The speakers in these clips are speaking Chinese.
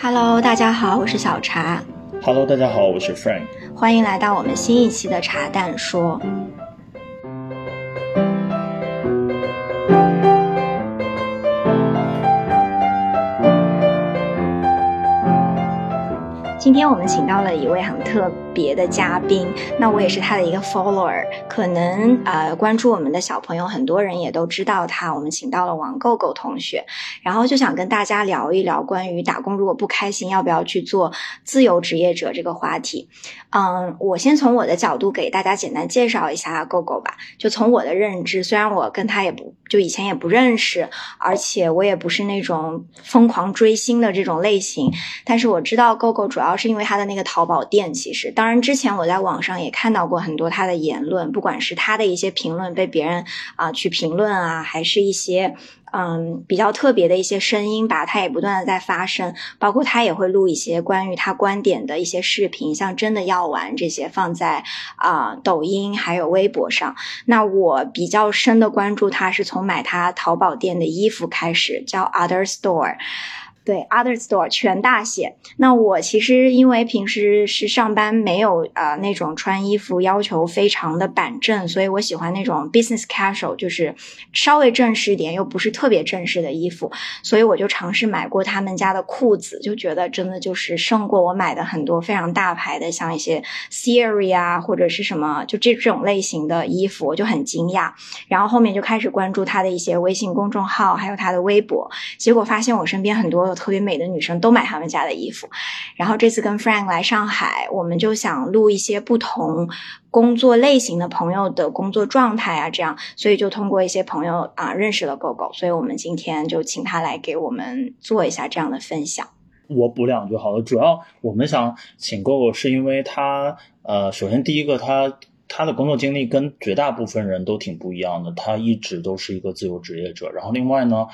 Hello，大家好，我是小茶。Hello，大家好，我是 Frank。欢迎来到我们新一期的茶蛋说。今天我们请到了一位很特别的嘉宾，那我也是他的一个 follower，可能呃关注我们的小朋友很多人也都知道他。我们请到了王狗狗同学，然后就想跟大家聊一聊关于打工如果不开心要不要去做自由职业者这个话题。嗯，我先从我的角度给大家简单介绍一下狗狗吧。就从我的认知，虽然我跟他也不就以前也不认识，而且我也不是那种疯狂追星的这种类型，但是我知道狗狗主要。是因为他的那个淘宝店，其实当然之前我在网上也看到过很多他的言论，不管是他的一些评论被别人啊去评论啊，还是一些嗯比较特别的一些声音吧，他也不断的在发声，包括他也会录一些关于他观点的一些视频，像真的要玩这些放在啊抖音还有微博上。那我比较深的关注他是从买他淘宝店的衣服开始，叫 Other Store。对，Other Store 全大写。那我其实因为平时是上班，没有呃那种穿衣服要求非常的板正，所以我喜欢那种 business casual，就是稍微正式一点又不是特别正式的衣服。所以我就尝试买过他们家的裤子，就觉得真的就是胜过我买的很多非常大牌的，像一些 Siri 啊或者是什么就这这种类型的衣服，我就很惊讶。然后后面就开始关注他的一些微信公众号，还有他的微博，结果发现我身边很多。特别美的女生都买他们家的衣服，然后这次跟 Frank 来上海，我们就想录一些不同工作类型的朋友的工作状态啊，这样，所以就通过一些朋友啊认识了狗狗，所以我们今天就请他来给我们做一下这样的分享。我补两句好了，主要我们想请狗狗是因为他呃，首先第一个他他的工作经历跟绝大部分人都挺不一样的，他一直都是一个自由职业者，然后另外呢。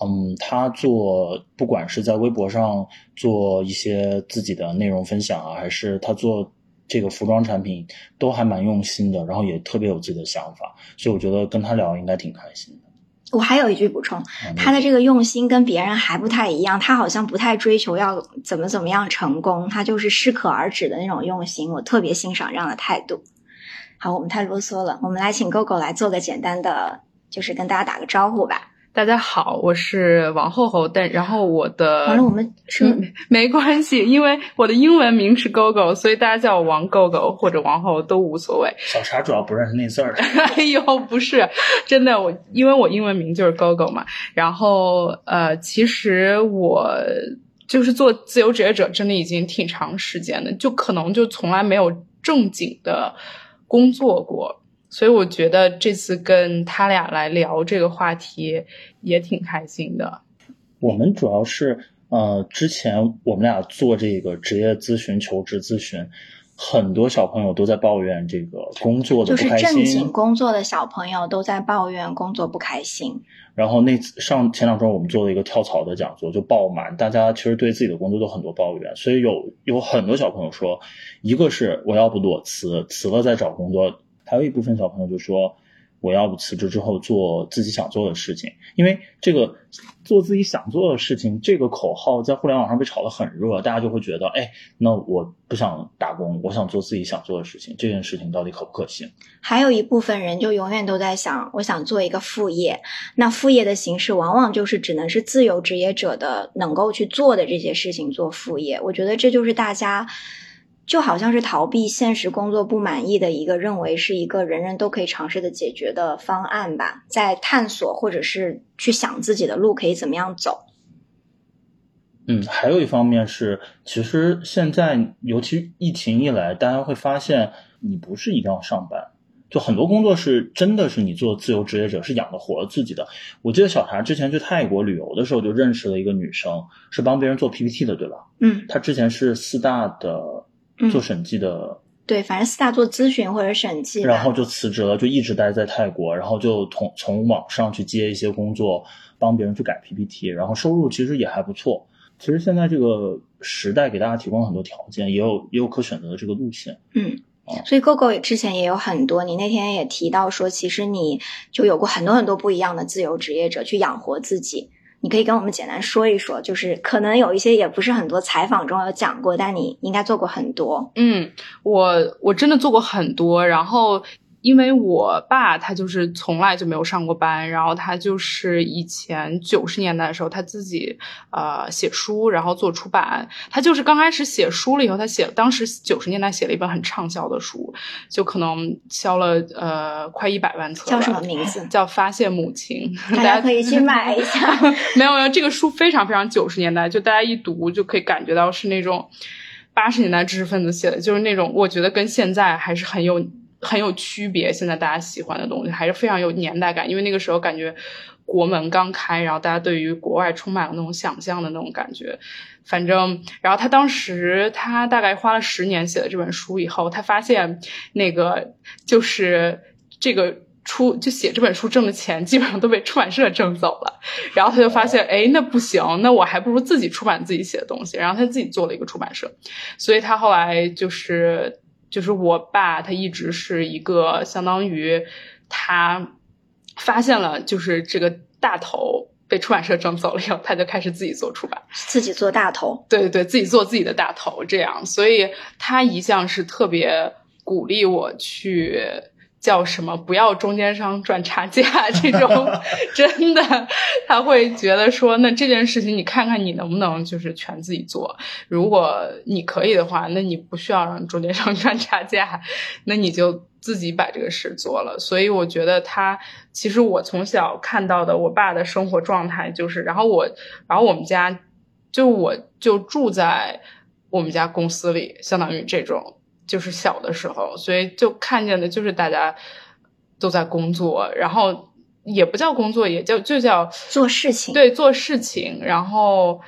嗯，他做不管是在微博上做一些自己的内容分享啊，还是他做这个服装产品，都还蛮用心的，然后也特别有自己的想法，所以我觉得跟他聊应该挺开心的。我还有一句补充，他的这个用心跟别人还不太一样，他好像不太追求要怎么怎么样成功，他就是适可而止的那种用心，我特别欣赏这样的态度。好，我们太啰嗦了，我们来请 GoGo 来做个简单的，就是跟大家打个招呼吧。大家好，我是王后后，但然后我的完了，我们是 没关系，因为我的英文名是 GoGo，所以大家叫我王 GoGo 或者王后都无所谓。小茶主要不认识那字儿。哎呦，不是，真的，我因为我英文名就是 GoGo 嘛。然后呃，其实我就是做自由职业者，真的已经挺长时间的，就可能就从来没有正经的工作过。所以我觉得这次跟他俩来聊这个话题也挺开心的。我们主要是呃，之前我们俩做这个职业咨询、求职咨询，很多小朋友都在抱怨这个工作的不开心。就是正经工作的小朋友都在抱怨工作不开心。然后那次上前两周我们做了一个跳槽的讲座，就爆满，大家其实对自己的工作都很多抱怨。所以有有很多小朋友说，一个是我要不裸辞，辞了再找工作。还有一部分小朋友就说：“我要不辞职之后做自己想做的事情，因为这个做自己想做的事情这个口号在互联网上被炒得很热，大家就会觉得，哎，那我不想打工，我想做自己想做的事情，这件事情到底可不可行？”还有一部分人就永远都在想，我想做一个副业，那副业的形式往往就是只能是自由职业者的能够去做的这些事情做副业。我觉得这就是大家。就好像是逃避现实工作不满意的一个认为是一个人人都可以尝试的解决的方案吧，在探索或者是去想自己的路可以怎么样走。嗯，还有一方面是，其实现在尤其疫情一来，大家会发现你不是一定要上班，就很多工作是真的是你做自由职业者是养得活自己的。我记得小茶之前去泰国旅游的时候就认识了一个女生，是帮别人做 PPT 的，对吧？嗯，她之前是四大的。做审计的，对，反正四大做咨询或者审计，然后就辞职了，就一直待在泰国，然后就从从网上去接一些工作，帮别人去改 PPT，然后收入其实也还不错。其实现在这个时代给大家提供了很多条件，也有也有可选择的这个路线。嗯，所以 GoGo 之前也有很多，你那天也提到说，其实你就有过很多很多不一样的自由职业者去养活自己。你可以跟我们简单说一说，就是可能有一些也不是很多采访中有讲过，但你应该做过很多。嗯，我我真的做过很多，然后。因为我爸他就是从来就没有上过班，然后他就是以前九十年代的时候他自己呃写书，然后做出版。他就是刚开始写书了以后，他写当时九十年代写了一本很畅销的书，就可能销了呃快一百万册。叫什么名字？叫《发现母亲》，大家可以去买一下。没有没有，这个书非常非常九十年代，就大家一读就可以感觉到是那种八十年代知识分子写的，就是那种我觉得跟现在还是很有。很有区别，现在大家喜欢的东西还是非常有年代感，因为那个时候感觉国门刚开，然后大家对于国外充满了那种想象的那种感觉。反正，然后他当时他大概花了十年写了这本书以后，他发现那个就是这个出就写这本书挣的钱基本上都被出版社挣走了，然后他就发现，哎，那不行，那我还不如自己出版自己写的东西，然后他自己做了一个出版社，所以他后来就是。就是我爸，他一直是一个相当于他发现了，就是这个大头被出版社挣走了以后，他就开始自己做出版，自己做大头，对对对，自己做自己的大头，这样，所以他一向是特别鼓励我去。叫什么？不要中间商赚差价，这种 真的，他会觉得说，那这件事情你看看你能不能就是全自己做。如果你可以的话，那你不需要让中间商赚差价，那你就自己把这个事做了。所以我觉得他其实我从小看到的我爸的生活状态就是，然后我，然后我们家就我就住在我们家公司里，相当于这种。就是小的时候，所以就看见的就是大家都在工作，然后也不叫工作，也叫就叫做事情，对，做事情，然后。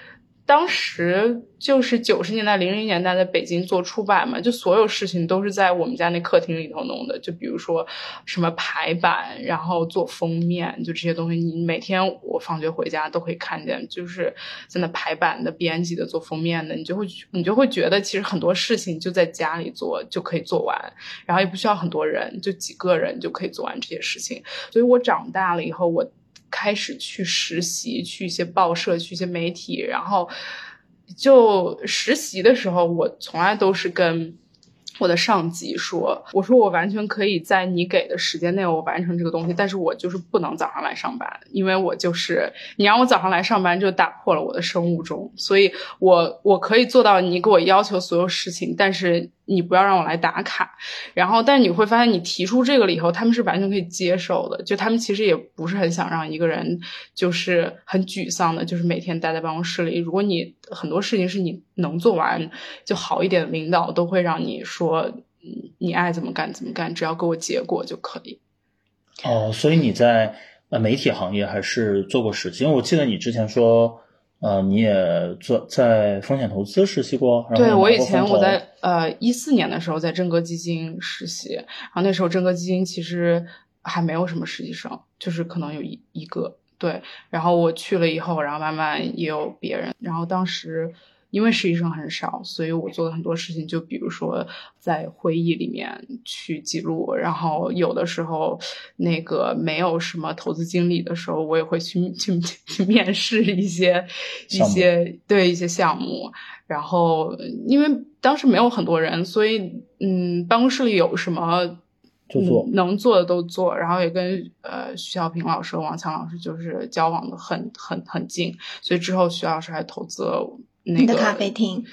当时就是九十年代、零零年代在北京做出版嘛，就所有事情都是在我们家那客厅里头弄的。就比如说什么排版，然后做封面，就这些东西，你每天我放学回家都可以看见，就是在那排版的、编辑的、做封面的，你就会你就会觉得其实很多事情就在家里做就可以做完，然后也不需要很多人，就几个人就可以做完这些事情。所以我长大了以后，我。开始去实习，去一些报社，去一些媒体，然后就实习的时候，我从来都是跟。我的上级说：“我说我完全可以在你给的时间内我完成这个东西，但是我就是不能早上来上班，因为我就是你让我早上来上班就打破了我的生物钟，所以我我可以做到你给我要求所有事情，但是你不要让我来打卡。然后，但是你会发现你提出这个了以后，他们是完全可以接受的，就他们其实也不是很想让一个人就是很沮丧的，就是每天待在办公室里。如果你很多事情是你能做完就好一点的，领导都会让你说。”，你爱怎么干怎么干，只要给我结果就可以。哦，所以你在呃媒体行业还是做过实习？因为我记得你之前说，呃，你也做在风险投资实习过。对我以前我在呃一四年的时候在真格基金实习，然后那时候真格基金其实还没有什么实习生，就是可能有一一个对。然后我去了以后，然后慢慢也有别人，然后当时。因为实习生很少，所以我做的很多事情，就比如说在会议里面去记录，然后有的时候那个没有什么投资经理的时候，我也会去去去面试一些一些对一些项目。然后因为当时没有很多人，所以嗯，办公室里有什么就做，能做的都做。然后也跟呃徐小平老师、王强老师就是交往的很很很近，所以之后徐老师还投资了。那个咖啡厅，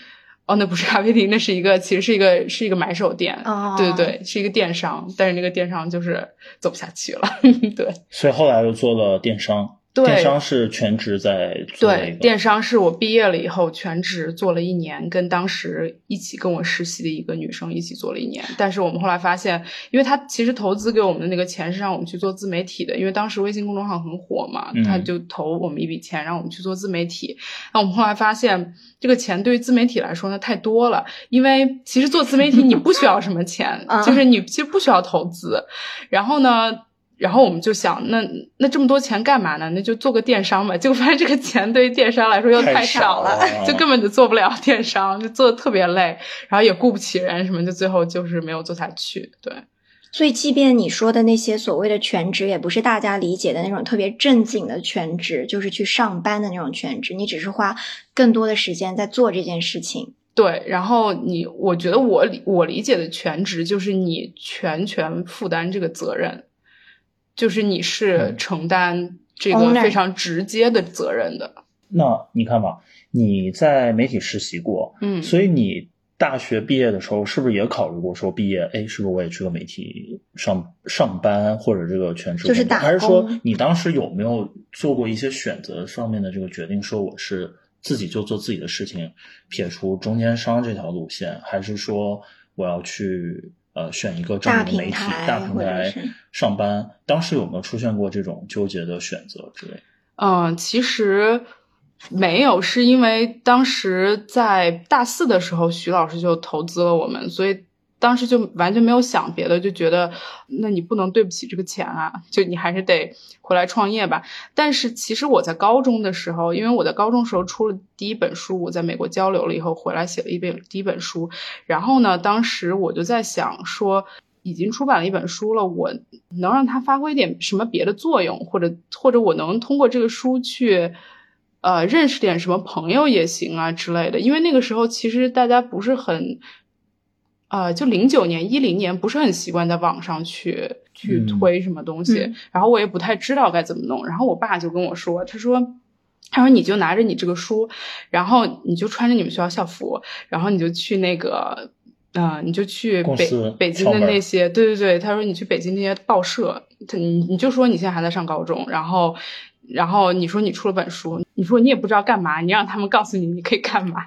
哦，那不是咖啡厅，那是一个，其实是一个，是一个买手店，对对对，是一个电商，但是那个电商就是走不下去了，对，所以后来又做了电商。电商是全职在做。对，电商是我毕业了以后全职做了一年，跟当时一起跟我实习的一个女生一起做了一年。但是我们后来发现，因为她其实投资给我们的那个钱是让我们去做自媒体的，因为当时微信公众号很火嘛，她就投我们一笔钱让我们去做自媒体。那我们后来发现，这个钱对于自媒体来说呢太多了，因为其实做自媒体你不需要什么钱，就是你其实不需要投资。然后呢？然后我们就想，那那这么多钱干嘛呢？那就做个电商吧。结果发现这个钱对于电商来说又太少了，就根本就做不了电商，就做的特别累，然后也雇不起人什么，就最后就是没有做下去。对，所以即便你说的那些所谓的全职，也不是大家理解的那种特别正经的全职，就是去上班的那种全职，你只是花更多的时间在做这件事情。对，然后你，我觉得我理我理解的全职就是你全权负担这个责任。就是你是承担这个非常直接的责任的。那你看吧，你在媒体实习过，嗯，所以你大学毕业的时候是不是也考虑过说毕业，哎，是不是我也去个媒体上上班或者这个全职？就是打还是说你当时有没有做过一些选择上面的这个决定？说我是自己就做自己的事情，撇除中间商这条路线，还是说我要去？呃，选一个正的媒体大平台上班，当时有没有出现过这种纠结的选择之类？嗯，其实没有，是因为当时在大四的时候，徐老师就投资了我们，所以。当时就完全没有想别的，就觉得那你不能对不起这个钱啊，就你还是得回来创业吧。但是其实我在高中的时候，因为我在高中时候出了第一本书，我在美国交流了以后回来写了一本第一本书。然后呢，当时我就在想说，已经出版了一本书了，我能让它发挥点什么别的作用，或者或者我能通过这个书去呃认识点什么朋友也行啊之类的。因为那个时候其实大家不是很。呃，就零九年、一零年不是很习惯在网上去去推什么东西，然后我也不太知道该怎么弄。然后我爸就跟我说，他说，他说你就拿着你这个书，然后你就穿着你们学校校服，然后你就去那个，呃，你就去北北京的那些，对对对，他说你去北京那些报社，他你你就说你现在还在上高中，然后。然后你说你出了本书，你说你也不知道干嘛，你让他们告诉你你可以干嘛。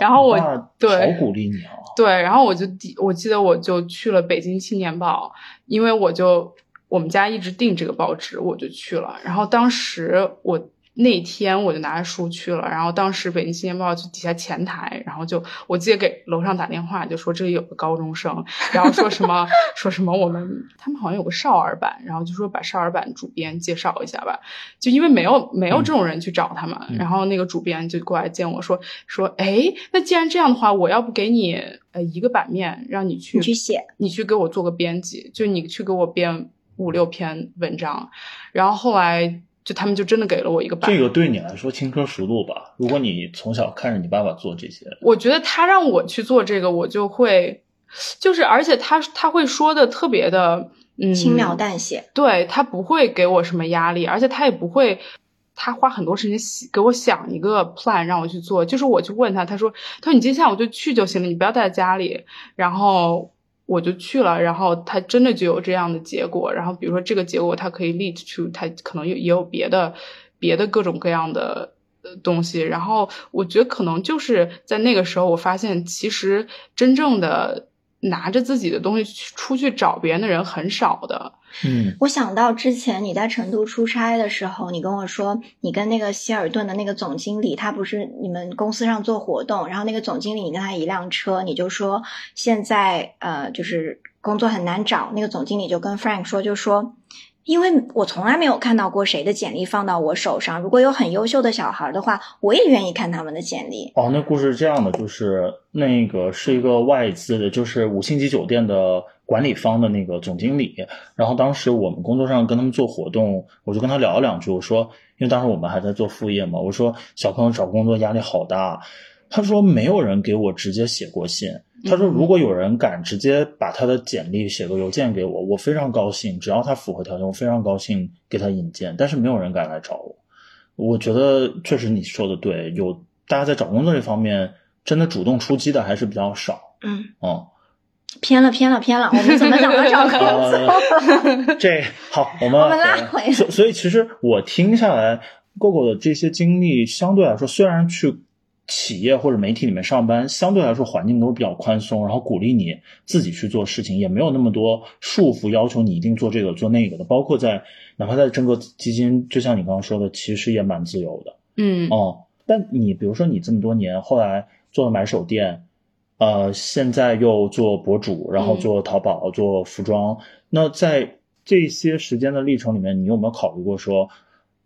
然后我对好鼓励你啊。对，然后我就我记得我就去了北京青年报，因为我就我们家一直订这个报纸，我就去了。然后当时我。那天我就拿着书去了，然后当时北京青年报就底下前台，然后就我记得给楼上打电话，就说这里有个高中生，然后说什么 说什么我们他们好像有个少儿版，然后就说把少儿版主编介绍一下吧，就因为没有没有这种人去找他们，然后那个主编就过来见我说说，哎，那既然这样的话，我要不给你呃一个版面，让你去去写，你去给我做个编辑，就你去给我编五六篇文章，然后后来。就他们就真的给了我一个版，这个对你来说轻车熟路吧？如果你从小看着你爸爸做这些，我觉得他让我去做这个，我就会，就是而且他他会说的特别的，嗯，轻描淡写，对他不会给我什么压力，而且他也不会，他花很多时间给我想一个 plan 让我去做，就是我去问他，他说他说你今天下午就去就行了，你不要待在家里，然后。我就去了，然后他真的就有这样的结果。然后比如说这个结果，它可以 lead to 它可能有也有别的别的各种各样的东西。然后我觉得可能就是在那个时候，我发现其实真正的拿着自己的东西出去找别人的人很少的。嗯，我想到之前你在成都出差的时候，你跟我说，你跟那个希尔顿的那个总经理，他不是你们公司上做活动，然后那个总经理你跟他一辆车，你就说现在呃就是工作很难找，那个总经理就跟 Frank 说，就说。因为我从来没有看到过谁的简历放到我手上。如果有很优秀的小孩的话，我也愿意看他们的简历。哦，那故事是这样的，就是那个是一个外资的，就是五星级酒店的管理方的那个总经理。然后当时我们工作上跟他们做活动，我就跟他聊了两句。我说，因为当时我们还在做副业嘛，我说小朋友找工作压力好大。他说没有人给我直接写过信。他说：“如果有人敢直接把他的简历写个邮件给我，我非常高兴。只要他符合条件，我非常高兴给他引荐。但是没有人敢来找我。我觉得确实你说的对，有大家在找工作这方面真的主动出击的还是比较少。嗯，哦，偏了，偏了，偏了。我们怎么讲到找工作？这好，我们我们拉回。所所以，其实我听下来，GoGo 的这些经历，相对来说，虽然去。企业或者媒体里面上班，相对来说环境都是比较宽松，然后鼓励你自己去做事情，也没有那么多束缚，要求你一定做这个做那个的。包括在哪怕在整个基金，就像你刚刚说的，其实也蛮自由的。嗯哦，但你比如说你这么多年，后来做了买手店，呃，现在又做博主，然后做淘宝做服装，那在这些时间的历程里面，你有没有考虑过说，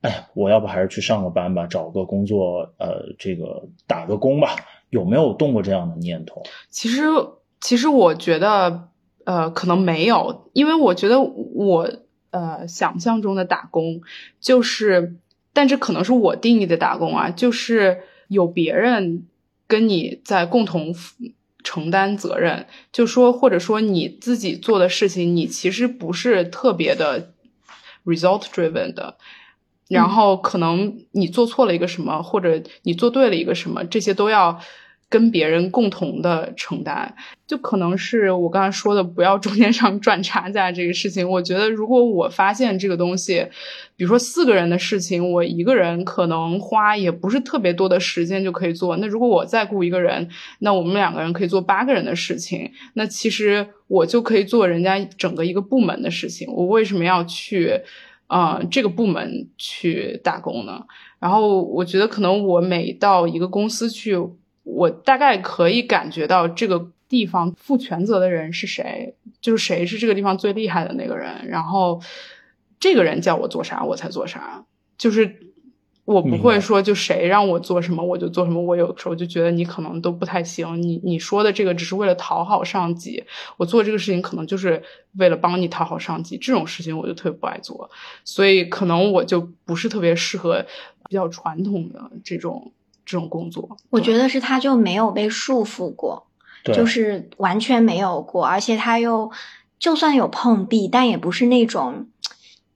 哎，我要不还是去上个班吧，找个工作，呃，这个打个工吧？有没有动过这样的念头？其实，其实我觉得，呃，可能没有，因为我觉得我呃想象中的打工就是，但这可能是我定义的打工啊，就是有别人跟你在共同。承担责任，就说或者说你自己做的事情，你其实不是特别的 result driven 的，然后可能你做错了一个什么，或者你做对了一个什么，这些都要。跟别人共同的承担，就可能是我刚才说的，不要中间商赚差价这个事情。我觉得，如果我发现这个东西，比如说四个人的事情，我一个人可能花也不是特别多的时间就可以做。那如果我再雇一个人，那我们两个人可以做八个人的事情。那其实我就可以做人家整个一个部门的事情。我为什么要去，啊，这个部门去打工呢？然后我觉得，可能我每到一个公司去。我大概可以感觉到这个地方负全责的人是谁，就是谁是这个地方最厉害的那个人，然后这个人叫我做啥我才做啥，就是我不会说就谁让我做什么我就做什么。我有时候就觉得你可能都不太行，你你说的这个只是为了讨好上级，我做这个事情可能就是为了帮你讨好上级，这种事情我就特别不爱做，所以可能我就不是特别适合比较传统的这种。这种工作，我觉得是他就没有被束缚过，就是完全没有过，而且他又就算有碰壁，但也不是那种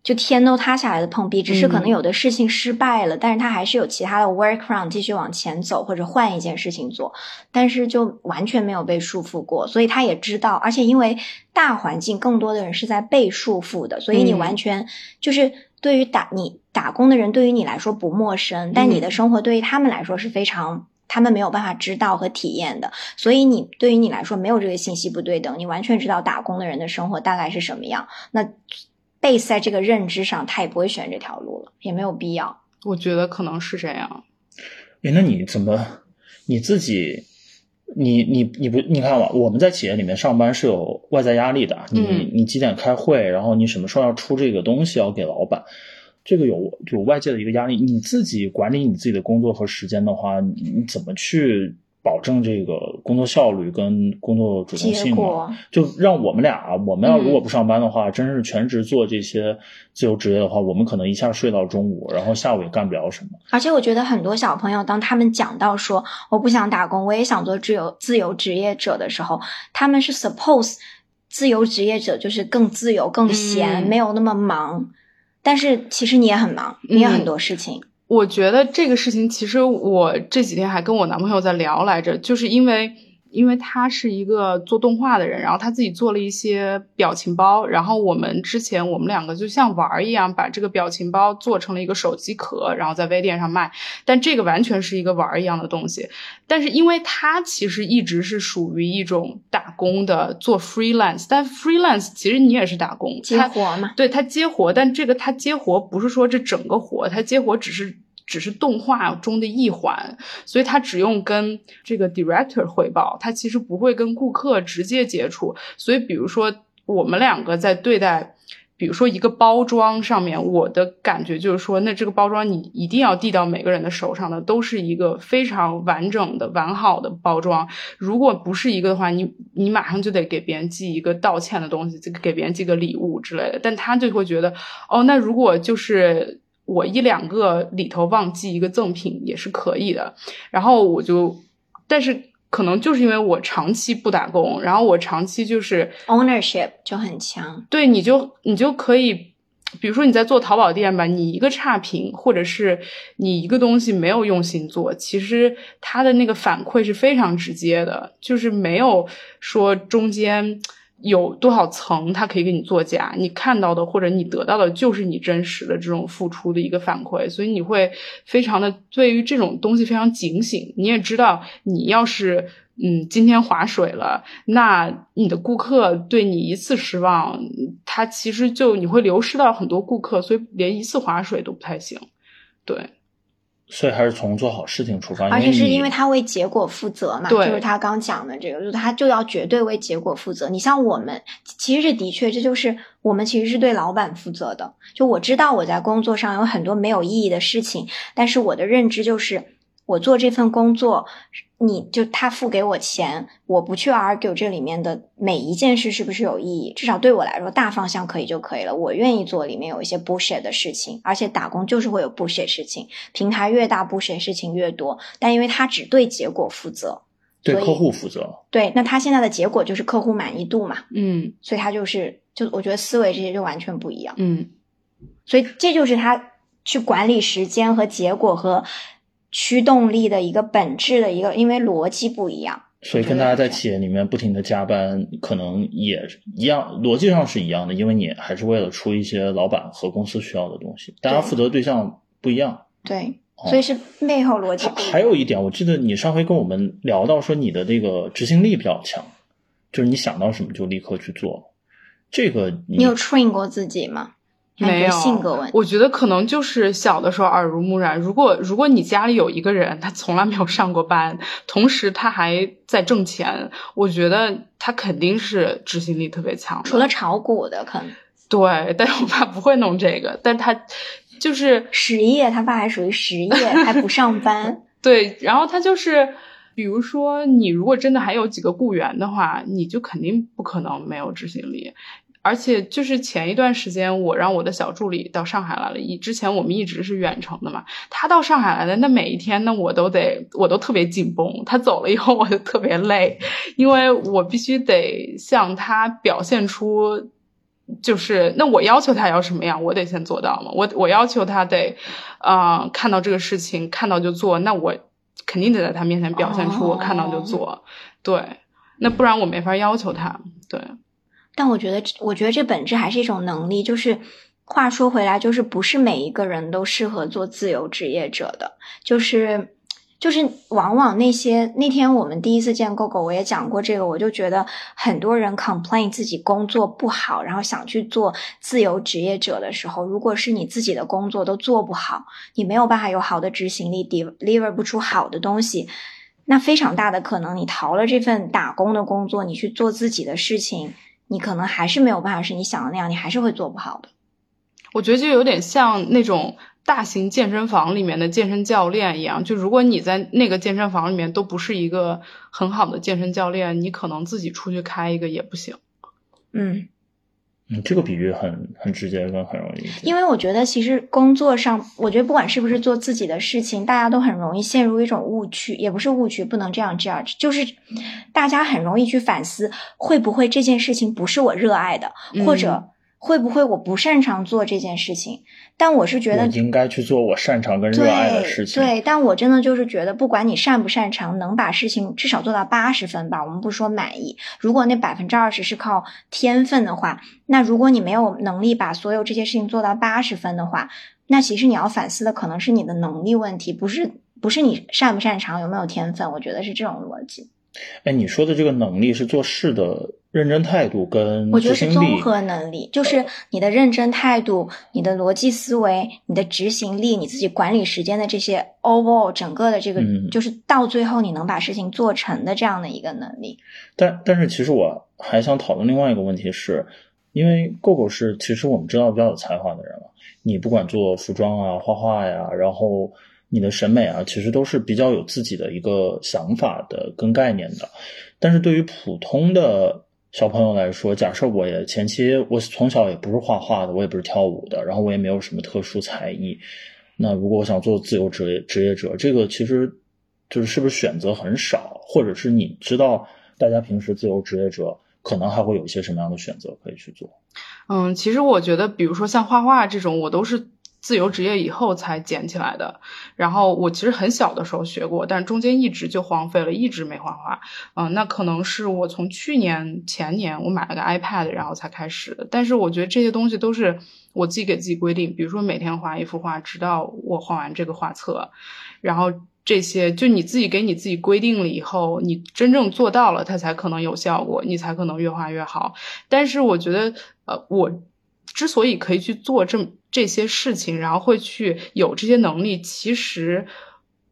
就天都塌下来的碰壁，只是可能有的事情失败了，但是他还是有其他的 work around 继续往前走或者换一件事情做，但是就完全没有被束缚过，所以他也知道，而且因为大环境更多的人是在被束缚的，所以你完全就是对于打你。打工的人对于你来说不陌生，但你的生活对于他们来说是非常他们没有办法知道和体验的。所以你对于你来说没有这个信息不对等，你完全知道打工的人的生活大概是什么样。那 base 在这个认知上，他也不会选这条路了，也没有必要。我觉得可能是这样。哎，那你怎么你自己？你你你不你看吧？我们在企业里面上班是有外在压力的。你你几点开会？然后你什么时候要出这个东西要给老板？这个有有外界的一个压力，你自己管理你自己的工作和时间的话，你怎么去保证这个工作效率跟工作主动性嘛？就让我们俩，我们要如果不上班的话，真是全职做这些自由职业的话，我们可能一下睡到中午，然后下午也干不了什么。而且我觉得很多小朋友，当他们讲到说我不想打工，我也想做自由自由职业者的时候，他们是 suppose 自由职业者就是更自由、更闲，没有那么忙。但是其实你也很忙，你也很多事情。我觉得这个事情，其实我这几天还跟我男朋友在聊来着，就是因为。因为他是一个做动画的人，然后他自己做了一些表情包，然后我们之前我们两个就像玩儿一样，把这个表情包做成了一个手机壳，然后在微店上卖。但这个完全是一个玩儿一样的东西。但是因为他其实一直是属于一种打工的，做 freelance，但 freelance 其实你也是打工接活嘛？对他接活，但这个他接活不是说这整个活，他接活只是。只是动画中的一环，所以他只用跟这个 director 汇报，他其实不会跟顾客直接接触。所以，比如说我们两个在对待，比如说一个包装上面，我的感觉就是说，那这个包装你一定要递到每个人的手上的，都是一个非常完整的、完好的包装。如果不是一个的话，你你马上就得给别人寄一个道歉的东西，给别人寄个礼物之类的。但他就会觉得，哦，那如果就是。我一两个里头忘记一个赠品也是可以的，然后我就，但是可能就是因为我长期不打工，然后我长期就是 ownership 就很强，对，你就你就可以，比如说你在做淘宝店吧，你一个差评或者是你一个东西没有用心做，其实它的那个反馈是非常直接的，就是没有说中间。有多少层，它可以给你作假？你看到的或者你得到的，就是你真实的这种付出的一个反馈，所以你会非常的对于这种东西非常警醒。你也知道，你要是嗯今天划水了，那你的顾客对你一次失望，他其实就你会流失到很多顾客，所以连一次划水都不太行。对，所以还是从做好事情出发，而且是因为他为结果负责嘛，就是他刚讲的这个，就是他就要绝对为结果负责。你像我们，其实是的确这就是我们其实是对老板负责的。就我知道我在工作上有很多没有意义的事情，但是我的认知就是我做这份工作，你就他付给我钱，我不去 argue 这里面的每一件事是不是有意义，至少对我来说大方向可以就可以了。我愿意做里面有一些 bullshit 的事情，而且打工就是会有 bullshit 事情，平台越大 bullshit 事情越多，但因为他只对结果负责，对客户负责。对，那他现在的结果就是客户满意度嘛，嗯所以他就是就我觉得思维这些就完全不一样。嗯所以这就是他去管理时间和结果和驱动力的一个本质的一个，因为逻辑不一样。所以跟大家在企业里面不停的加班，可能也一样，逻辑上是一样的，因为你还是为了出一些老板和公司需要的东西，大家负责对象不一样。对，哦所以是背后逻辑还不一样。还有一点，我记得你上回跟我们聊到说你的这个执行力比较强，就是你想到什么就立刻去做。这个你你有 train 过自己吗？没有性格问题。我觉得可能就是小的时候耳濡目染。如果如果你家里有一个人，他从来没有上过班，同时他还在挣钱，我觉得他肯定是执行力特别强。除了炒股的，可能对，但是我爸不会弄这个，但他就是实业，他爸还属于实业，还不上班。对，然后他就是，比如说你如果真的还有几个雇员的话，你就肯定不可能没有执行力。而且就是前一段时间，我让我的小助理到上海来了，以之前我们一直是远程的嘛，他到上海来的，那每一天呢，我都得，我都特别紧绷。他走了以后，我就特别累，因为我必须得向他表现出。就是那我要求他要什么样，我得先做到嘛。我我要求他得，呃，看到这个事情看到就做，那我肯定得在他面前表现出我看到就做，对，那不然我没法要求他。对，但我觉得，我觉得这本质还是一种能力。就是话说回来，就是不是每一个人都适合做自由职业者的，就是。就是往往那些那天我们第一次见 GoGo，我也讲过这个，我就觉得很多人 complain 自己工作不好，然后想去做自由职业者的时候，如果是你自己的工作都做不好，你没有办法有好的执行力，deliver 不出好的东西，那非常大的可能你逃了这份打工的工作，你去做自己的事情，你可能还是没有办法是你想的那样，你还是会做不好的。我觉得就有点像那种大型健身房里面的健身教练一样，就如果你在那个健身房里面都不是一个很好的健身教练，你可能自己出去开一个也不行。嗯，嗯，这个比喻很很直接跟很容易。因为我觉得其实工作上，我觉得不管是不是做自己的事情，大家都很容易陷入一种误区，也不是误区，不能这样 judge，就是大家很容易去反思，会不会这件事情不是我热爱的，嗯或者会不会我不擅长做这件事情？但我是觉得我应该去做我擅长跟热爱的事情。对，对，但我真的就是觉得，不管你擅不擅长，能把事情至少做到八十分吧。我们不说满意，如果那百分之二十是靠天分的话，那如果你没有能力把所有这些事情做到八十分的话，那其实你要反思的可能是你的能力问题，不是不是你擅不擅长，有没有天分。我觉得是这种逻辑。哎，你说的这个能力是做事的认真态度跟我觉得是综。合能力，就是你的认真态度、你的逻辑思维、你的执行力、你自己管理时间的这些 overall 整个的这个，嗯就是到最后你能把事情做成的这样的一个能力。但但是其实我还想讨论另外一个问题是，因为 GoGo 是其实我们知道比较有才华的人了，你不管做服装啊、画画呀，然后你的审美啊，其实都是比较有自己的一个想法的跟概念的。但是对于普通的小朋友来说，假设我也前期我从小也不是画画的，我也不是跳舞的，然后我也没有什么特殊才艺，那如果我想做自由职业职业者，这个其实就是是不是选择很少，或者是你知道大家平时自由职业者可能还会有一些什么样的选择可以去做？嗯，其实我觉得，比如说像画画这种，我都是自由职业以后才捡起来的。然后我其实很小的时候学过，但中间一直就荒废了，一直没画画。嗯，那可能是我从去年前年我买了个 iPad，然后才开始的。但是我觉得这些东西都是我自己给自己规定，比如说每天画一幅画，直到我画完这个画册，然后。这些就你自己给你自己规定了以后，你真正做到了，它才可能有效果，你才可能越画越好。但是我觉得，呃，我之所以可以去做这这些事情，然后会去有这些能力，其实，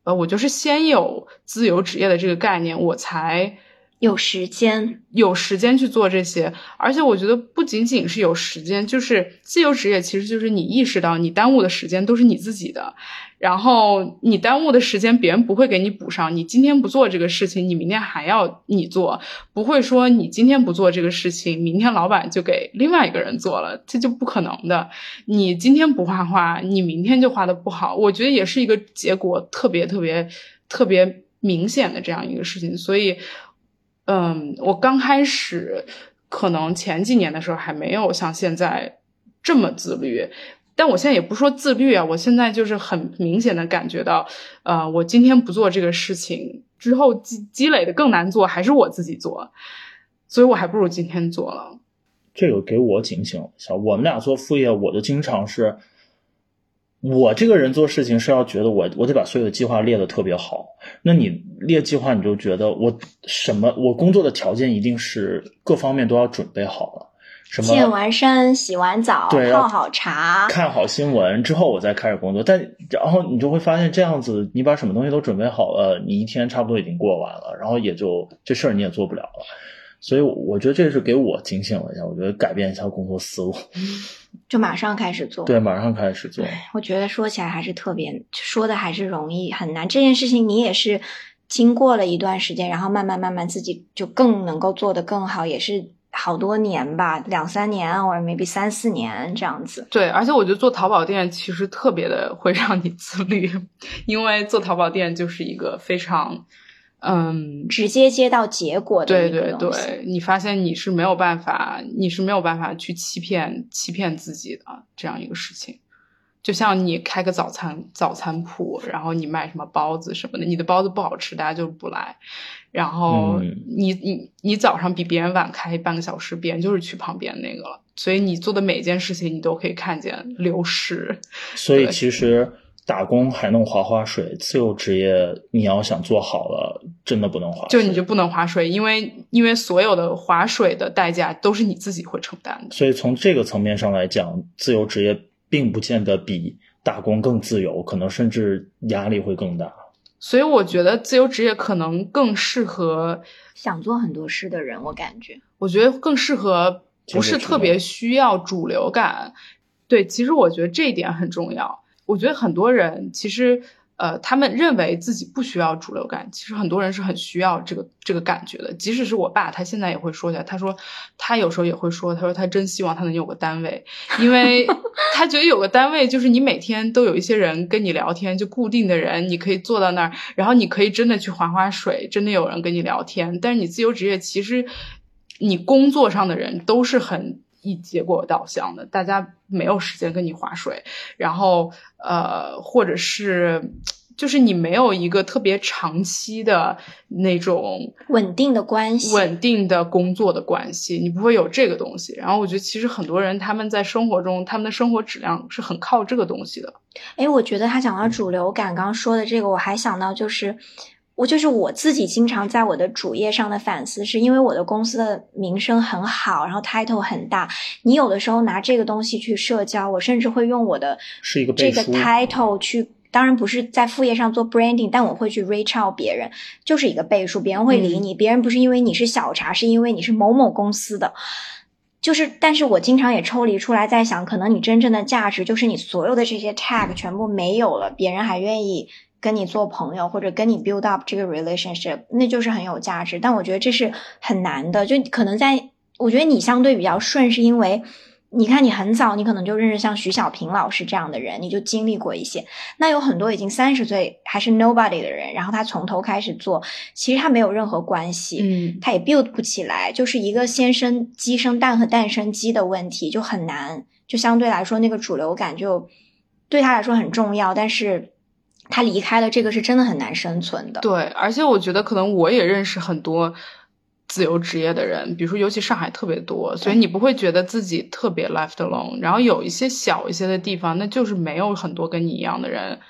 呃，我就是先有自由职业的这个概念，我才有时间有时间去做这些。而且我觉得不仅仅是有时间，就是自由职业，其实就是你意识到你耽误的时间都是你自己的。然后你耽误的时间，别人不会给你补上。你今天不做这个事情，你明天还要你做，不会说你今天不做这个事情，明天老板就给另外一个人做了，这就不可能的。你今天不画画，你明天就画的不好。我觉得也是一个结果特别特别特别明显的这样一个事情。所以，嗯，我刚开始可能前几年的时候还没有像现在这么自律。但我现在也不说自律啊，我现在就是很明显的感觉到，呃，我今天不做这个事情之后积积累的更难做，还是我自己做，所以我还不如今天做了。这个给我警醒一下。我们俩做副业，我就经常是，我这个人做事情是要觉得我我得把所有的计划列的特别好。那你列计划，你就觉得我什么我工作的条件一定是各方面都要准备好了。什么健完身、洗完澡、泡好茶、看好新闻之后，我再开始工作。但然后你就会发现，这样子你把什么东西都准备好了，你一天差不多已经过完了，然后也就这事儿你也做不了了。所以我觉得这是给我警醒了一下，我觉得改变一下工作思路，就马上开始做。对，马上开始做。我觉得说起来还是特别说的还是容易，很难。这件事情你也是经过了一段时间，然后慢慢慢慢自己就更能够做得更好，也是。好多年吧，两三年或者 maybe 三四年这样子。对，而且我觉得做淘宝店其实特别的会让你自律，因为做淘宝店就是一个非常，嗯，直接接到结果的对对对，你发现你是没有办法，你是没有办法去欺骗欺骗自己的这样一个事情。就像你开个早餐早餐铺，然后你卖什么包子什么的，你的包子不好吃，大家就不来。然后你你你早上比别人晚开半个小时，别人就是去旁边那个了。所以你做的每一件事情，你都可以看见流失。所以其实打工还能划划水，自由职业你要想做好了，真的不能划。就你就不能划水，因为因为所有的划水的代价都是你自己会承担的。所以从这个层面上来讲，自由职业。并不见得比打工更自由，可能甚至压力会更大。所以我觉得自由职业可能更适合想做很多事的人。我感觉，我觉得更适合不是特别需要主流感。对，其实我觉得这一点很重要。我觉得很多人其实。呃，他们认为自己不需要主流感，其实很多人是很需要这个这个感觉的。即使是我爸，他现在也会说一下，他说他有时候也会说，他说他真希望他能有个单位，因为 他觉得有个单位就是你每天都有一些人跟你聊天，就固定的人，你可以坐到那儿，然后你可以真的去划划水，真的有人跟你聊天。但是你自由职业，其实你工作上的人都是很。以结果导向的，大家没有时间跟你划水，然后呃，或者是就是你没有一个特别长期的那种稳定的关系，稳定的工作的关系，你不会有这个东西。然后我觉得其实很多人他们在生活中，他们的生活质量是很靠这个东西的。哎，我觉得他讲到主流感，刚刚说的这个，我还想到就是。我就是我自己经常在我的主页上的反思，是因为我的公司的名声很好，然后 title 很大。你有的时候拿这个东西去社交，我甚至会用我的是一个这个 title 去，当然不是在副业上做 branding，但我会去 reach out 别人，就是一个倍数，别人会理你。别人不是因为你是小茶，是因为你是某某公司的。就是，但是我经常也抽离出来在想，可能你真正的价值就是你所有的这些 tag 全部没有了，别人还愿意。跟你做朋友或者跟你 build up 这个 relationship，那就是很有价值。但我觉得这是很难的，就可能在我觉得你相对比较顺，是因为你看你很早，你可能就认识像徐小平老师这样的人，你就经历过一些。那有很多已经三十岁还是 nobody 的人，然后他从头开始做，其实他没有任何关系，嗯，他也 build 不起来，就是一个先生鸡生蛋和蛋生鸡的问题，就很难。就相对来说，那个主流感就对他来说很重要，但是。他离开了，这个是真的很难生存的。对，而且我觉得可能我也认识很多自由职业的人，比如说尤其上海特别多，所以你不会觉得自己特别 left alone。然后有一些小一些的地方，那就是没有很多跟你一样的人。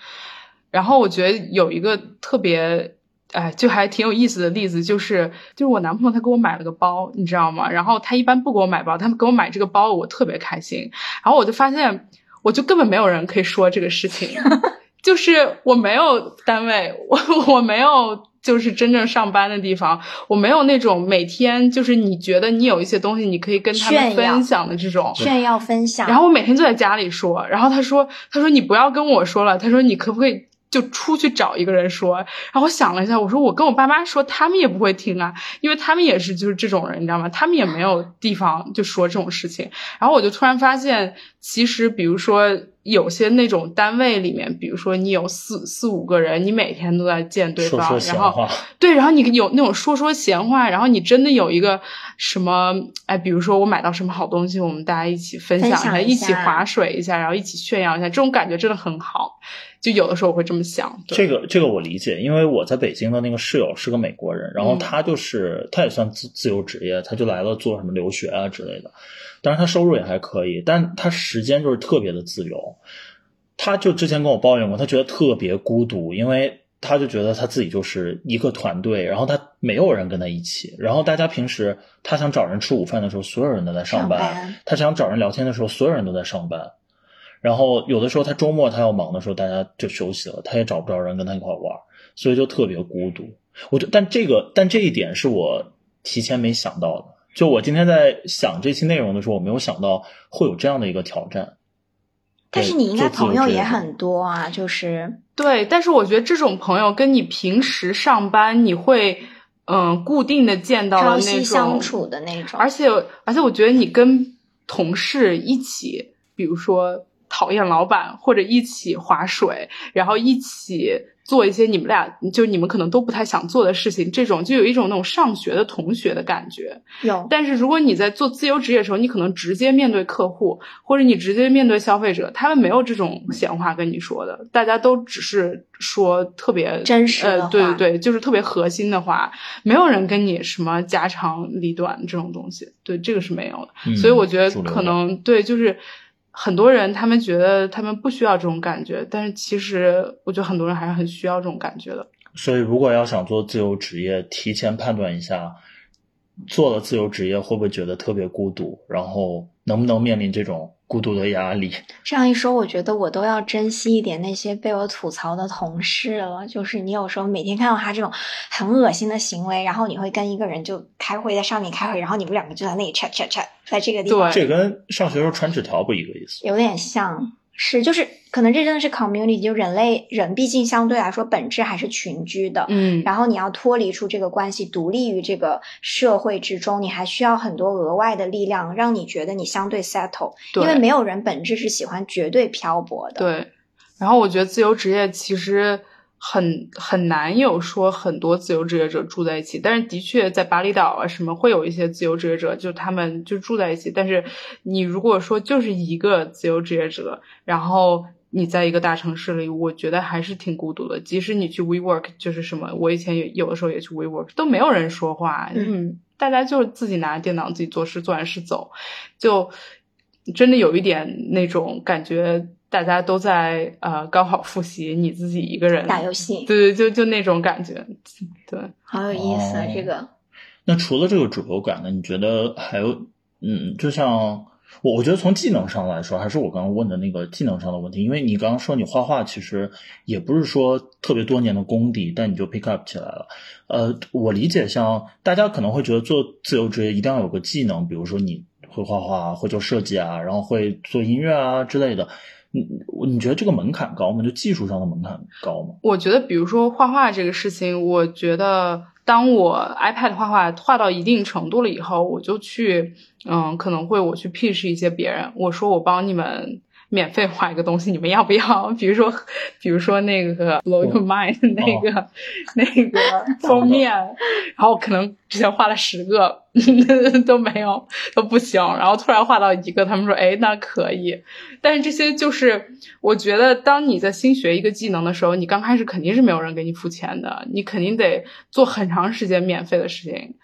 然后我觉得有一个特别哎，就还挺有意思的例子，就是就是我男朋友他给我买了个包，你知道吗？然后他一般不给我买包，他们给我买这个包，我特别开心。然后我就发现，我就根本没有人可以说这个事情，就是我没有单位，我我没有。就是真正上班的地方，我没有那种每天就是你觉得你有一些东西你可以跟他们分享的这种炫耀分享。然后我每天就在家里说，然后他说他说你不要跟我说了，他说你可不可以就出去找一个人说？然后我想了一下，我说我跟我爸妈说，他们也不会听啊，因为他们也是就是这种人，你知道吗？他们也没有地方就说这种事情。然后我就突然发现，其实比如说。有些那种单位里面，比如说你有四四五个人，你每天都在见对方，然后对，然后你有那种说说闲话，然后你真的有一个什么，哎，比如说我买到什么好东西，我们大家一起分享一下，一起划水一下，然后一起炫耀一下，这种感觉真的很好。就有的时候我会这么想。这个这个我理解，因为我在北京的那个室友是个美国人，然后他就是他也算自自由职业，他就来了做什么留学啊之类的。当然，他收入也还可以，但他时间就是特别的自由。他就之前跟我抱怨过，他觉得特别孤独，因为他就觉得他自己就是一个团队，然后他没有人跟他一起。然后大家平时他想找人吃午饭的时候，所有人都在上班；他想找人聊天的时候，所有人都在上班。然后有的时候他周末他要忙的时候，大家就休息了，他也找不着人跟他一块玩，所以就特别孤独。我就但这个但这一点是我提前没想到的。就我今天在想这期内容的时候，我没有想到会有这样的一个挑战。但是你应该朋友也很多啊，就是对。但是我觉得这种朋友跟你平时上班你会嗯固定的见到的那种相处的那种，而且而且我觉得你跟同事一起，比如说讨厌老板，或者一起划水，然后一起。做一些你们俩就你们可能都不太想做的事情，这种就有一种那种上学的同学的感觉。有，但是如果你在做自由职业的时候，你可能直接面对客户，或者你直接面对消费者，他们没有这种闲话跟你说的，大家都只是说特别真实呃，对对对，就是特别核心的话，没有人跟你什么家长里短这种东西，对这个是没有的。所以我觉得可能对就是。很多人他们觉得他们不需要这种感觉，但是其实我觉得很多人还是很需要这种感觉的。所以，如果要想做自由职业，提前判断一下，做了自由职业会不会觉得特别孤独，然后能不能面临这种。孤独的压力。这样一说，我觉得我都要珍惜一点那些被我吐槽的同事了。就是你有时候每天看到他这种很恶心的行为，然后你会跟一个人就开会，在上面开会，然后你们两个就在那里 chat chat chat，在这个地方。这跟上学时候传纸条不一个意思。有点像。是，就是可能这真的是 community，就人类人毕竟相对来说本质还是群居的，嗯，然后你要脱离出这个关系，独立于这个社会之中，你还需要很多额外的力量，让你觉得你相对 settle，因为没有人本质是喜欢绝对漂泊的。对，然后我觉得自由职业其实。很很难有说很多自由职业者住在一起，但是的确在巴厘岛啊什么会有一些自由职业者，就他们就住在一起。但是你如果说就是一个自由职业者，然后你在一个大城市里，我觉得还是挺孤独的。即使你去 WeWork，就是什么，我以前有有的时候也去 WeWork，都没有人说话，嗯，大家就是自己拿着电脑自己做事，做完事走，就真的有一点那种感觉。大家都在呃高考复习，你自己一个人打游戏，对对，就就那种感觉，对，好有意思啊！这个。那除了这个主流感呢？你觉得还有嗯，就像我，我觉得从技能上来说，还是我刚刚问的那个技能上的问题。因为你刚刚说你画画，其实也不是说特别多年的功底，但你就 pick up 起来了。呃，我理解，像大家可能会觉得做自由职业一定要有个技能，比如说你会画画，会做设计啊，然后会做音乐啊之类的。你你觉得这个门槛高吗？就技术上的门槛高吗？我觉得，比如说画画这个事情，我觉得当我 iPad 画画画到一定程度了以后，我就去，嗯，可能会我去 pitch 一些别人，我说我帮你们。免费画一个东西，你们要不要？比如说，比如说那个 Blow Your Mind 那个 那个 封面，然后可能之前画了十个 都没有都不行，然后突然画到一个，他们说哎那可以。但是这些就是我觉得，当你在新学一个技能的时候，你刚开始肯定是没有人给你付钱的，你肯定得做很长时间免费的事情，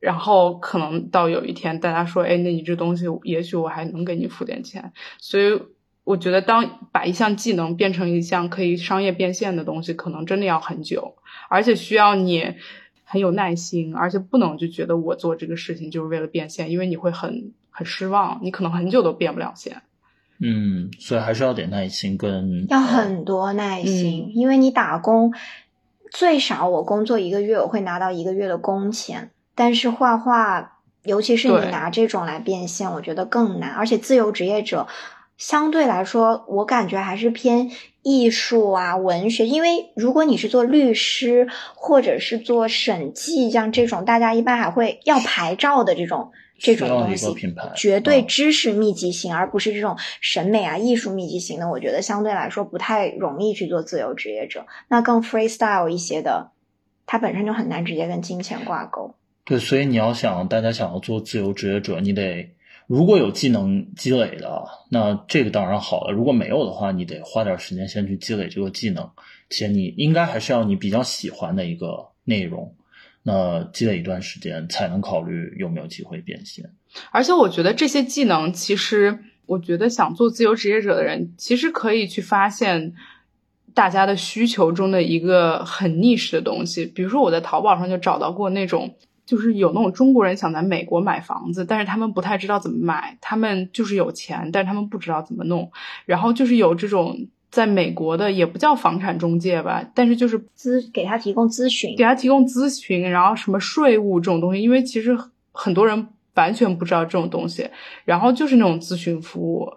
然后可能到有一天大家说哎那你这东西也许我还能给你付点钱，所以。我觉得当把一项技能变成一项可以商业变现的东西，可能真的要很久，而且需要你很有耐心，而且不能就觉得我做这个事情就是为了变现，因为你会很很失望，你可能很久都变不了现。嗯，所以还是要点耐心跟要很多耐心，因为你打工最少我工作一个月我会拿到一个月的工钱，但是画画，尤其是你拿这种来变现，我觉得更难，而且自由职业者相对来说，我感觉还是偏艺术啊、文学，因为如果你是做律师或者是做审计，像这种大家一般还会要牌照的这种。这种东西绝对嗯知识密集型，而不是这种审美啊、艺术密集型的，我觉得相对来说不太容易去做自由职业者。那更 freestyle 一些的，它本身就很难直接跟金钱挂钩。对，所以你要想，大家想要做自由职业者，你得如果有技能积累的，那这个当然好了；如果没有的话，你得花点时间先去积累这个技能，且你应该还是要你比较喜欢的一个内容。那积累一段时间，才能考虑有没有机会变现。而且我觉得这些技能，其实我觉得想做自由职业者的人，其实可以去发现大家的需求中的一个很逆势的东西。比如说我在淘宝上就找到过那种，就是有那种中国人想在美国买房子，但是他们不太知道怎么买，他们就是有钱，但是他们不知道怎么弄。然后就是有这种在美国的，也不叫房产中介吧，但是就是咨给他提供咨询给，他提供咨询，然后什么税务这种东西，因为其实很多人完全不知道这种东西，然后就是那种咨询服务，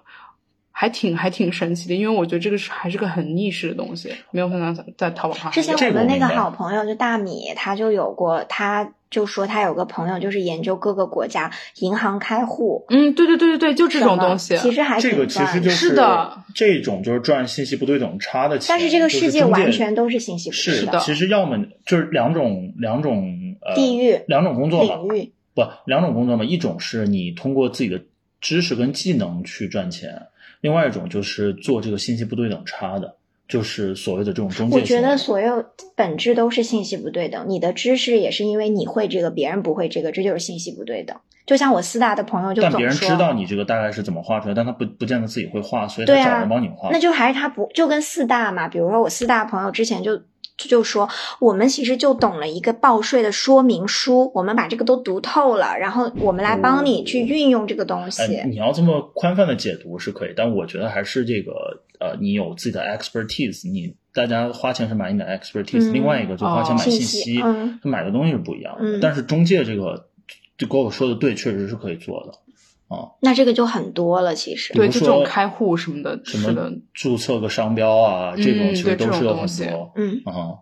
还挺还挺神奇的，因为我觉得这个是还是个很逆势的东西，没有看到在在淘宝上。之前我们那个好朋友就大米，他就有过，他就说他有个朋友就是研究各个国家银行开户嗯，对对对对对，就这种东西，其实还挺这个其实就是的这种就是赚信息不对等差的钱，但是这个世界完全都是信息不对等是对的其实要么就是两种两种呃地域两种工作嘛，领域，不两种工作嘛，一种是你通过自己的知识跟技能去赚钱，另外一种就是做这个信息不对等差的，就是所谓的这种中介。我觉得所有本质都是信息不对等。你的知识也是因为你会这个，别人不会这个，这就是信息不对等。就像我四大的朋友就但总说，别人知道你这个大概是怎么画出来，但他不不见得自己会画，所以他找人帮你画。那就还是他不就跟四大嘛？比如说我四大朋友之前就就说，我们其实就懂了一个报税的说明书，我们把这个都读透了，然后我们来帮你去运用这个东西。哎，你要这么宽泛的解读是可以，但我觉得还是这个呃，你有自己的 expertise，你大家花钱是买你的 expertise，、嗯另外一个就花钱买哦信信息嗯他买的东西是不一样的。嗯但是中介这个，就跟我说的对，确实是可以做的啊。那这个就很多了，其实。对，比如说就这种开户什么的，什么，注册个商标啊，这种其实都是有很东西多嗯，啊。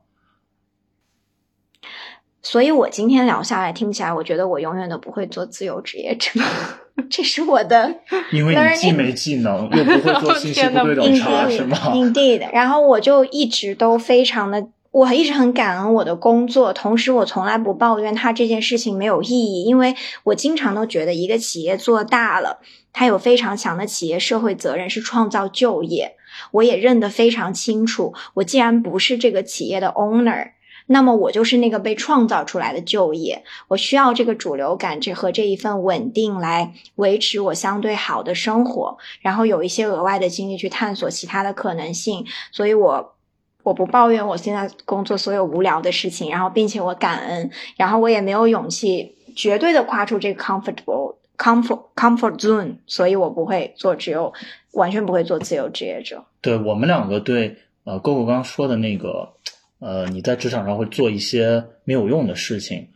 所以我今天聊下来，听起来我觉得我永远都不会做自由职业者，这是我的因为你既没技能，又不会做 信息不对等差，是吗？indeed。然后我就一直都非常的，我一直很感恩我的工作，同时我从来不抱怨它这件事情没有意义，因为我经常都觉得一个企业做大了，它有非常强的企业社会责任，是创造就业。我也认得非常清楚，我既然不是这个企业的 owner。那么我就是那个被创造出来的就业，我需要这个主流感这和这一份稳定来维持我相对好的生活，然后有一些额外的精力去探索其他的可能性，所以我我不抱怨我现在工作所有无聊的事情，然后并且我感恩，然后我也没有勇气绝对的跨出这个 comfortable comfort comfort zone，所以我不会做只有完全不会做自由职业者。对我们两个对呃，狗狗刚刚说的那个呃，你在职场上会做一些没有用的事情，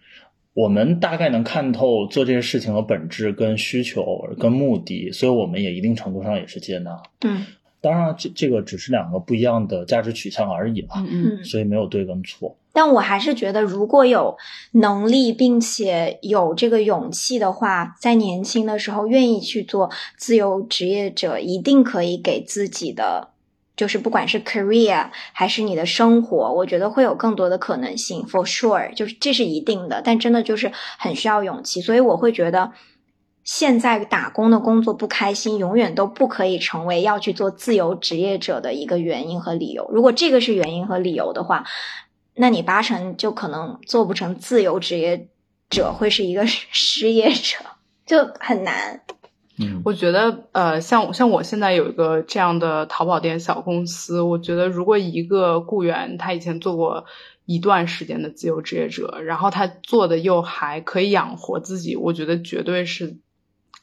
我们大概能看透做这些事情的本质跟需求跟目的，所以我们也一定程度上也是接纳。嗯当然，这这个只是两个不一样的价值取向而已嘛，嗯。所以没有对跟错。但我还是觉得，如果有能力并且有这个勇气的话，在年轻的时候愿意去做自由职业者，一定可以给自己的，就是不管是 career 还是你的生活，我觉得会有更多的可能性，for sure，就是这是一定的。但真的就是很需要勇气，所以我会觉得。现在打工的工作不开心，永远都不可以成为要去做自由职业者的一个原因和理由。如果这个是原因和理由的话，那你八成就可能做不成自由职业者，会是一个 失业者，就很难。嗯我觉得，呃，像像我现在有一个这样的淘宝店小公司，我觉得如果一个雇员他以前做过一段时间的自由职业者，然后他做的又还可以养活自己，我觉得绝对是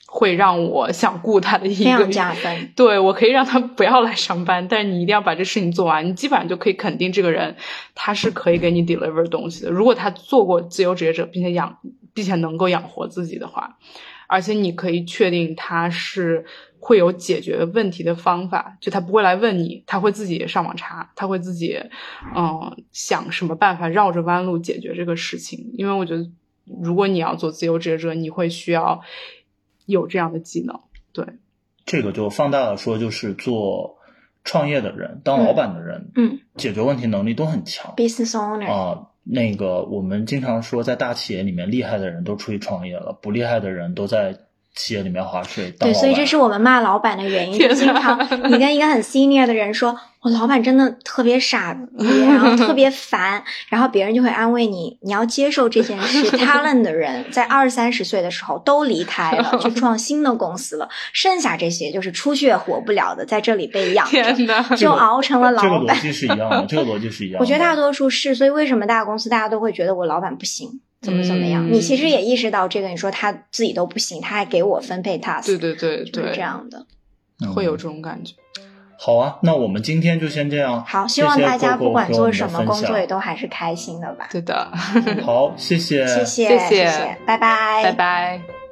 会让我想雇他的一个加分。对，我可以让他不要来上班，但是你一定要把这事情做完。你基本上就可以肯定这个人他是可以给你 deliver 东西的。如果他做过自由职业者，并且养，并且能够养活自己的话，而且你可以确定他是会有解决问题的方法，就他不会来问你，他会自己上网查，他会自己嗯想什么办法绕着弯路解决这个事情。因为我觉得，如果你要做自由职业者，你会需要有这样的技能。对，这个就放大了说，就是做创业的人，当老板的人，嗯解决问题能力都很强，business owner，、啊。那个我们经常说，在大企业里面，厉害的人都出去创业了，不厉害的人都在企业里面划水对，所以这是我们骂老板的原因。经常你跟一个很 senior 的人说，我老板真的特别傻逼，然后特别烦，然后别人就会安慰你，你要接受这件事。talent 的人在二三十岁的时候都离开了，去 创新的公司了，剩下这些就是出去也活不了的，在这里被养着，就熬成了这个老板逻。辑是一样的，这个逻辑是一样的。我觉得大多数是，所以为什么大公司大家都会觉得我老板不行，怎么怎么样？嗯你其实也意识到这个，你说他自己都不行，他还给我分配 task，对对对就是对，这样的。嗯会有这种感觉。好啊，那我们今天就先这样。好，希望大家不管做什么工作，也都还是开心的吧。对的，好，谢谢，谢谢，谢谢谢，拜拜，拜拜。